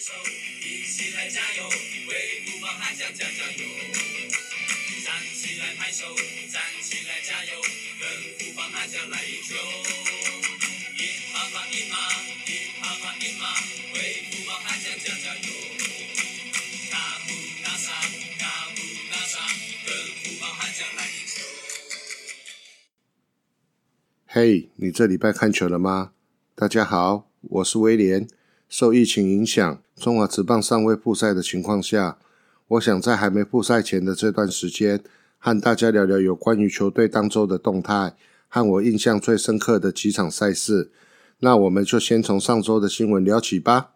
手，一起来加油，为富邦悍将加加油！站起来拍手，站起来加油，跟富邦悍将来一球！赢妈妈赢妈，赢妈妈赢妈，为富邦悍将加加油！大步大上，大步大上，跟富邦悍将来一球！嘿你这礼拜看球了吗？大家好，我是威廉。受疫情影响，中华职棒尚未复赛的情况下，我想在还没复赛前的这段时间，和大家聊聊有关于球队当周的动态，和我印象最深刻的几场赛事。那我们就先从上周的新闻聊起吧。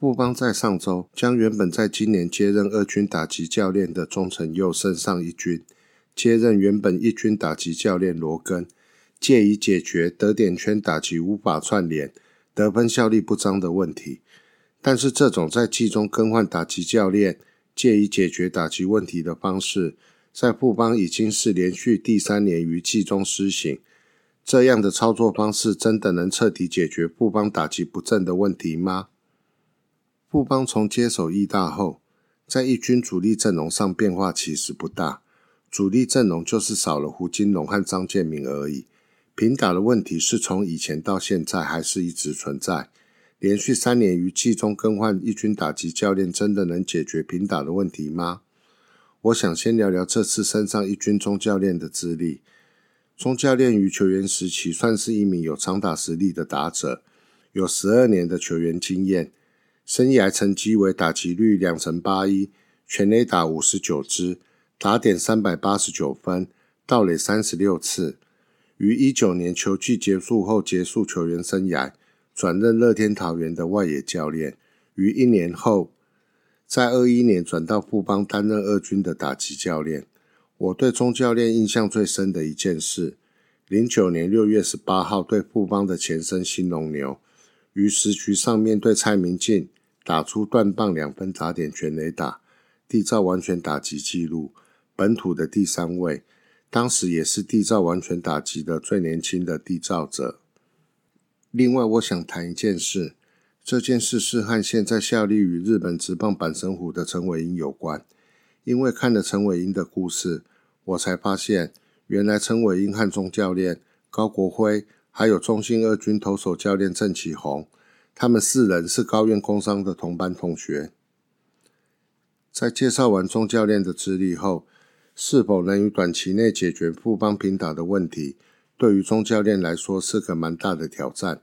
富邦在上周将原本在今年接任二军打击教练的中成佑升上一军，接任原本一军打击教练罗根，借以解决得点圈打击无法串联。得分效率不彰的问题，但是这种在季中更换打击教练，借以解决打击问题的方式，在富邦已经是连续第三年于季中施行。这样的操作方式真的能彻底解决富邦打击不正的问题吗？富邦从接手义大后，在一军主力阵容上变化其实不大，主力阵容就是少了胡金龙和张建明而已。平打的问题是从以前到现在还是一直存在。连续三年于季中更换一军打击教练，真的能解决平打的问题吗？我想先聊聊这次升上一军中教练的资历。中教练于球员时期算是一名有长打实力的打者，有十二年的球员经验，生涯成绩为打击率两成八一，全垒打五十九支，打点三百八十九分，盗垒三十六次。于一九年球季结束后结束球员生涯，转任乐天桃园的外野教练。于一年后，在二一年转到富邦担任二军的打击教练。我对钟教练印象最深的一件事，零九年六月十八号对富邦的前身新农牛，于十局上面对蔡明进打出断棒两分打点全垒打，缔造完全打击记录，本土的第三位。当时也是缔造完全打击的最年轻的缔造者。另外，我想谈一件事，这件事是和现在效力于日本职棒阪神虎的陈伟英有关。因为看了陈伟英的故事，我才发现，原来陈伟英和钟教练高国辉，还有中信二军投手教练郑启宏，他们四人是高院工商的同班同学。在介绍完钟教练的资历后，是否能于短期内解决富邦平打的问题，对于钟教练来说是个蛮大的挑战。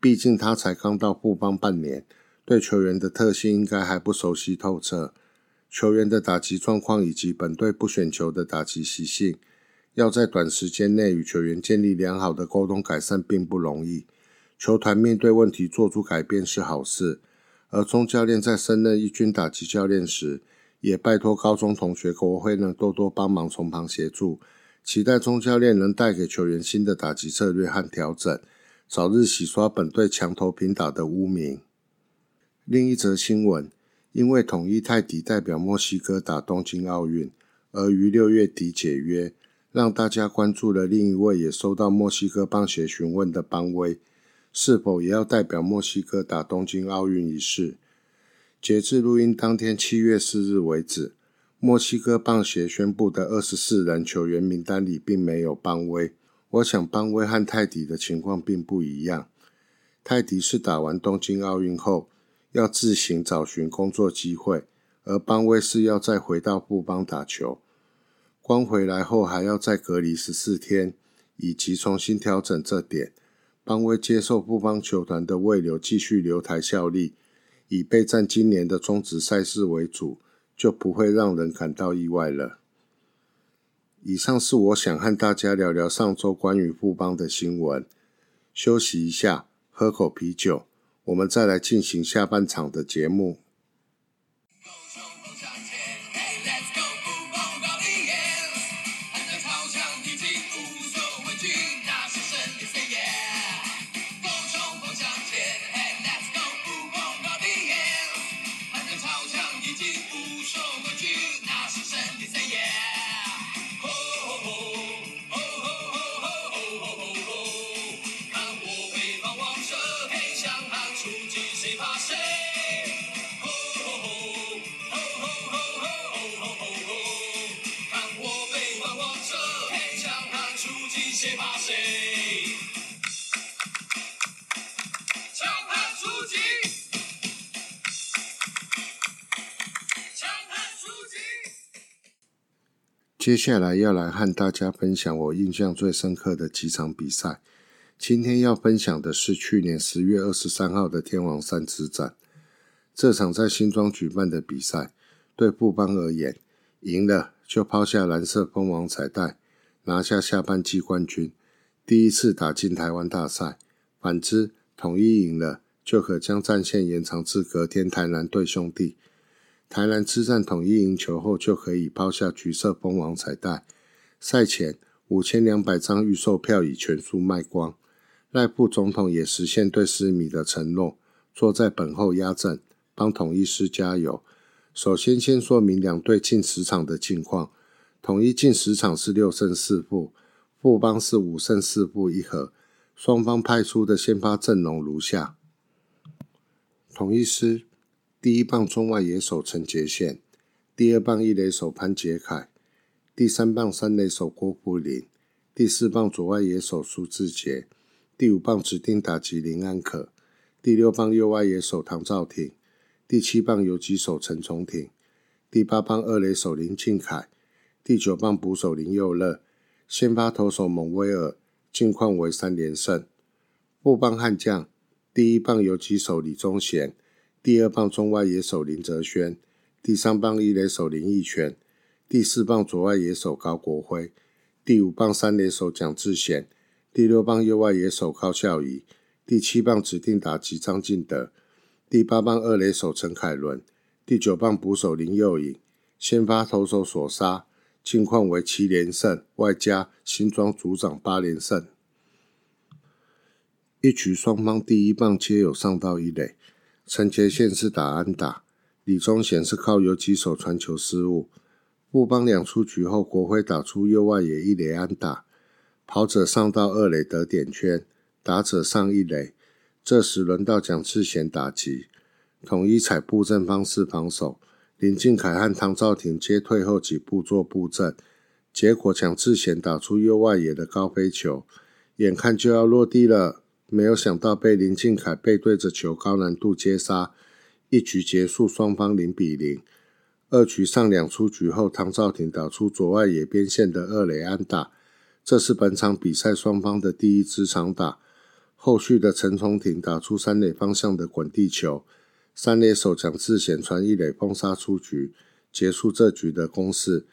毕竟他才刚到富邦半年，对球员的特性应该还不熟悉透彻。球员的打击状况以及本队不选球的打击习性，要在短时间内与球员建立良好的沟通改善并不容易。球团面对问题做出改变是好事，而钟教练在升任一军打击教练时，也拜托高中同学国会呢多多帮忙从旁协助，期待钟教练能带给球员新的打击策略和调整，早日洗刷本队墙头平打的污名。另一则新闻，因为统一泰迪代表墨西哥打东京奥运，而于六月底解约，让大家关注了另一位也收到墨西哥棒协询问的邦威，是否也要代表墨西哥打东京奥运一事。截至录音当天七月四日为止，墨西哥棒协宣布的二十四人球员名单里并没有邦威。我想邦威和泰迪的情况并不一样。泰迪是打完东京奥运后要自行找寻工作机会，而邦威是要再回到布邦打球。光回来后还要再隔离十四天，以及重新调整这点。邦威接受布邦球团的未留，继续留台效力。以备战今年的中职赛事为主，就不会让人感到意外了。以上是我想和大家聊聊上周关于富邦的新闻。休息一下，喝口啤酒，我们再来进行下半场的节目。接下来要来和大家分享我印象最深刻的几场比赛。今天要分享的是去年十月二十三号的天王山之战，这场在新庄举办的比赛，对布邦而言，赢了就抛下蓝色蜂王彩带，拿下下半季冠军，第一次打进台湾大赛。反之，统一赢了，就可将战线延长至隔天台南对兄弟。台南之战统一赢球后，就可以抛下橘色蜂王彩带。赛前五千两百张预售票已全数卖光。赖副总统也实现对斯米的承诺，坐在本后压阵，帮统一师加油。首先，先说明两队进十场的近况。统一进十场是六胜四负，富邦是五胜四负一和。双方派出的先发阵容如下：统一师第一棒中外野手陈杰宪，第二棒一垒手潘杰凯，第三棒三垒手郭富林，第四棒左外野手苏志杰。第五棒指定打击林安可，第六棒右外野手唐兆廷，第七棒游击手陈崇廷，第八棒二垒手林敬凯，第九棒捕手林佑乐，先发投手蒙威尔，近况为三连胜。副棒悍将，第一棒游击手李宗贤，第二棒中外野手林哲轩，第三棒一垒手林义全，第四棒左外野手高国辉，第五棒三垒手蒋志贤。第六棒右外野手高孝仪，第七棒指定打击张进德，第八棒二垒手陈凯伦，第九棒捕手林佑颖，先发投手所杀，近况为七连胜，外加新庄组长八连胜。一局双方第一棒皆有上到一垒，陈杰宪是打安打，李宗贤是靠游击手传球失误。布邦两出局后，国辉打出右外野一垒安打。跑者上到二垒得点圈，打者上一垒。这时轮到蒋志贤打击，统一采布阵方式防守。林俊凯和唐兆廷皆退后几步做布阵，结果蒋志贤打出右外野的高飞球，眼看就要落地了，没有想到被林俊凯背对着球高难度接杀，一局结束，双方零比零。二局上两出局后，唐兆廷打出左外野边线的二垒安打。这是本场比赛双方的第一支长打。后续的陈崇廷打出三垒方向的滚地球，三垒手蒋志贤传一垒封杀出局，结束这局的攻势。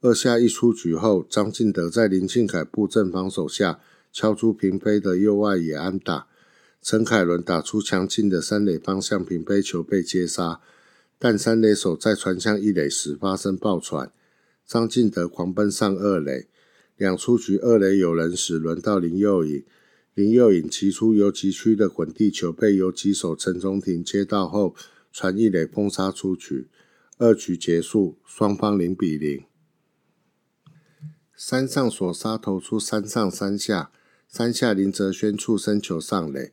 二下一出局后，张进德在林庆凯布阵防守下敲出平飞的右外野安打，陈凯伦打出强劲的三垒方向平飞球被接杀，但三垒手在传向一垒时发生爆传，张进德狂奔上二垒。两出局，二垒有人时，轮到林佑颖。林佑颖骑出游击区的滚地球，被游击手陈忠廷接到后，传一垒封杀出局。二局结束，双方零比零。三上所杀投出三上三下，三下林哲轩触身球上垒，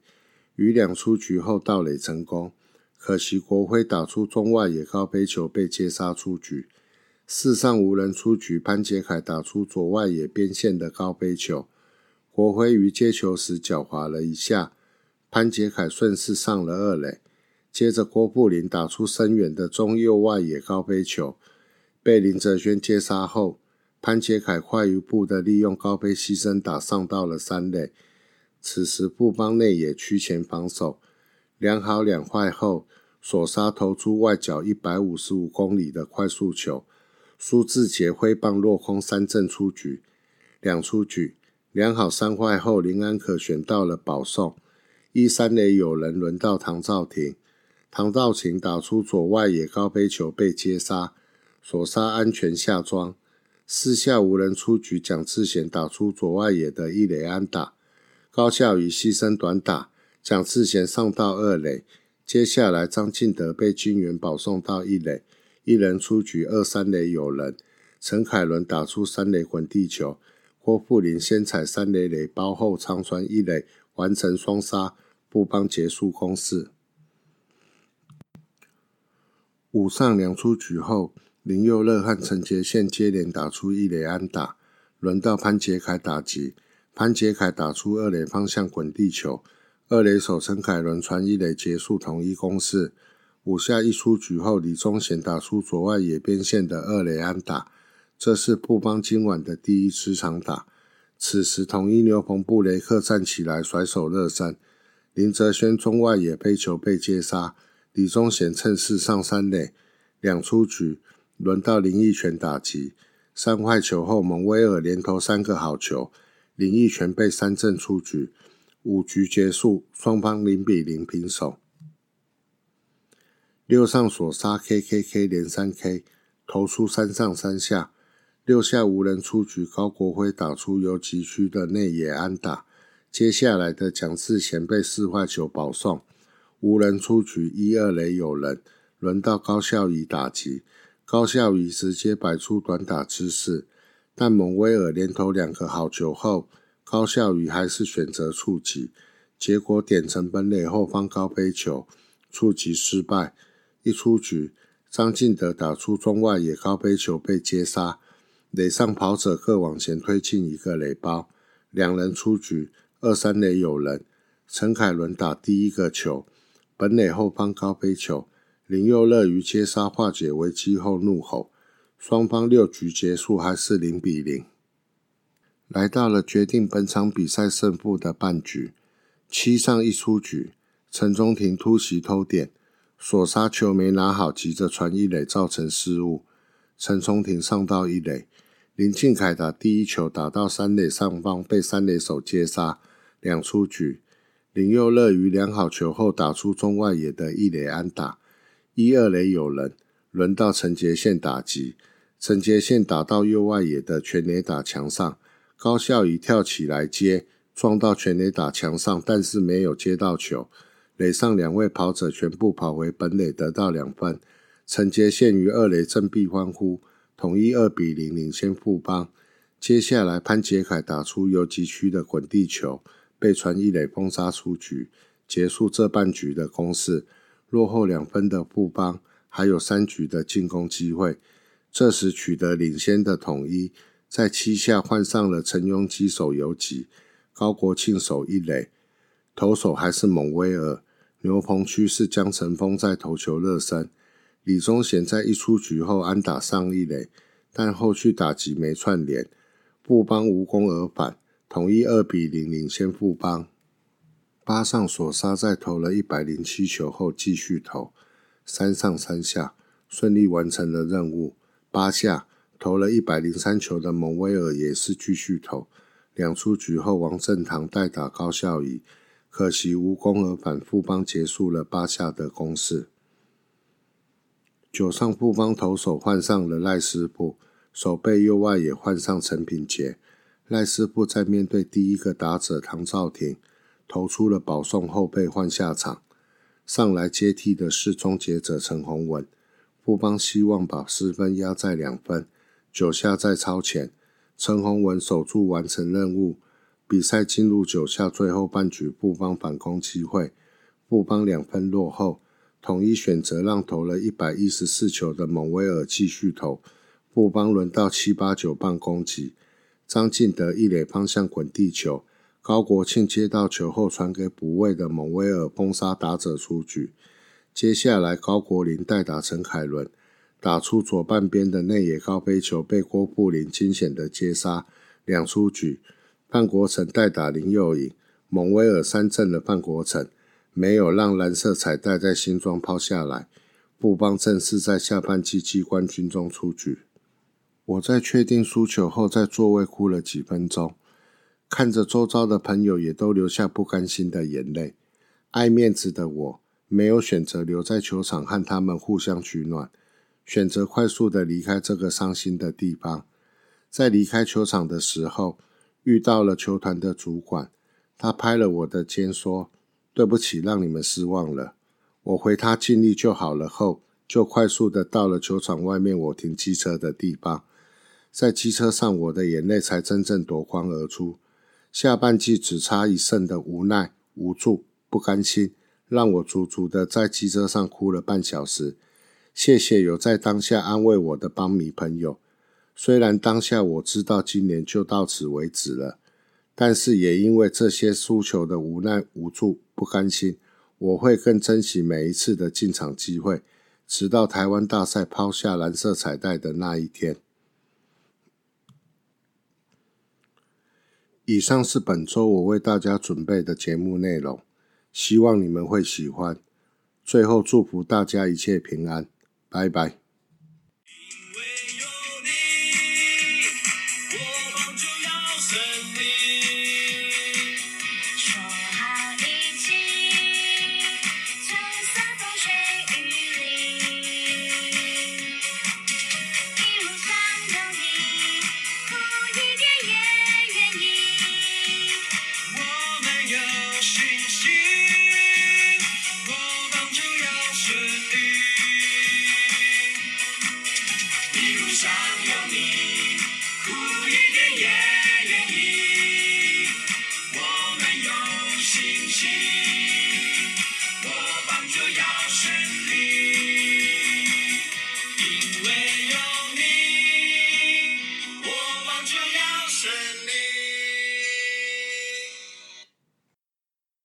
于两出局后盗垒成功。可惜国辉打出中外野高飞球，被接杀出局。四上无人出局，潘杰凯打出左外野边线的高飞球，国辉于接球时脚滑了一下，潘杰凯顺势上了二垒。接着郭富林打出深远的中右外野高飞球，被林哲轩接杀后，潘杰凯快一步的利用高飞牺牲打上到了三垒。此时布邦内野区前防守，两好两坏后，索沙投出外角一百五十五公里的快速球。苏志杰挥棒落空，三振出局，两出局，两好三坏后，林安可选到了保送。一三垒有人，轮到唐兆廷，唐兆廷打出左外野高飞球被接杀，索杀安全下庄。四下无人出局，蒋志贤打出左外野的一垒安打，高孝宇牺牲短打，蒋志贤上到二垒。接下来张进德被金元保送到一垒。一人出局，二三垒有人。陈凯伦打出三垒滚地球，郭富林先踩三垒垒包后长传一垒，完成双杀，布邦结束攻势。五上两出局后，林佑乐和陈杰宪接连打出一垒安打，轮到潘杰凯打击，潘杰凯打出二垒方向滚地球，二垒手陈凯伦传一垒结束统一攻势。五下一出局后，李宗贤打出左外野边线的二垒安打，这是布邦今晚的第一支长打。此时，统一牛棚布雷克站起来甩手热身，林哲轩中外野飞球被接杀，李宗贤趁势上三垒，两出局，轮到林奕泉打击。三坏球后，蒙威尔连投三个好球，林奕泉被三振出局。五局结束，双方零比零平手。六上所杀 K K K 连三 K，投出三上三下。六下无人出局，高国辉打出游击区的内野安打。接下来的蒋志贤被四坏球保送，无人出局，一二垒有人，轮到高孝仪打击。高孝仪直接摆出短打姿势，但蒙威尔连投两个好球后，高孝仪还是选择触及，结果点成本垒后方高飞球，触及失败。一出局，张进德打出中外野高飞球被接杀。垒上跑者各往前推进一个垒包，两人出局，二三垒有人。陈凯伦打第一个球，本垒后方高飞球，林佑乐于接杀化解危机后怒吼。双方六局结束还是零比零。来到了决定本场比赛胜负的半局，七上一出局，陈中庭突袭偷点，所杀球没拿好，急着传一垒，造成失误。陈中庭上到一垒。林敬凯打第一球打到三垒上方，被三垒手接杀，两出局。林佑乐于良好球后打出中外野的一垒安打，一二垒有人，轮到陈杰宪打击。陈杰宪打到右外野的全垒打墙上，高孝仪跳起来接，撞到全垒打墙上，但是没有接到球。垒上两位跑者全部跑回本垒，得到两分。陈杰宪于二垒振臂欢呼。统一二比零领先富邦，接下来潘杰凯打出游击区的滚地球，被传一垒封杀出局，结束这半局的攻势。落后两分的富邦还有三局的进攻机会，这时取得领先的统一在七下换上了陈庸基守游击，高国庆守一垒，投手还是蒙威尔。牛棚区是江晨峰在投球热身。李宗贤在一出局后安打上一垒，但后续打击没串联，富邦无功而返，统一二比零领先富邦。八上所杀在投了一百零七球后继续投，三上三下顺利完成了任务。八下投了一百零三球的蒙威尔也是继续投，两出局后王正堂代打高孝仪，可惜无功而返，富邦结束了八下的攻势。九上布邦投手换上了赖斯布，守备右外也换上陈品杰。赖斯布在面对第一个打者唐兆廷投出了保送后被换下场，上来接替的是终结者陈宏文。布邦希望把失分压在两分，九下再超前，陈宏文守住完成任务。比赛进入九下最后半局，布邦反攻机会，布邦两分落后。统一选择让投了一百一十四球的蒙威尔继续投，布邦轮到七八九棒攻击，张进德一垒方向滚地球，高国庆接到球后传给补位的蒙威尔封杀打者出局。接下来高国林代打陈凯伦，打出左半边的内野高飞球，被郭布林惊险的接杀，两出局。范国成代打林佑颖，蒙威尔三振了范国成。没有让蓝色彩带在新庄抛下来，布邦正式在下半季季冠军中出局。我在确定输球后，在座位哭了几分钟，看着周遭的朋友也都流下不甘心的眼泪。爱面子的我，没有选择留在球场和他们互相取暖，选择快速的离开这个伤心的地方。在离开球场的时候，遇到了球团的主管，他拍了我的肩说。对不起，让你们失望了。我回他尽力就好了后，就快速的到了球场外面我停机车的地方。在机车上，我的眼泪才真正夺眶而出。下半季只差一胜的无奈、无助、不甘心，让我足足的在机车上哭了半小时。谢谢有在当下安慰我的帮迷朋友。虽然当下我知道今年就到此为止了。但是也因为这些输球的无奈、无助、不甘心我会更珍惜每一次的进场机会直到台湾大赛抛下蓝色彩带的那一天。以上是本周我为大家准备的节目内容希望你们会喜欢。最后祝福大家一切平安拜拜。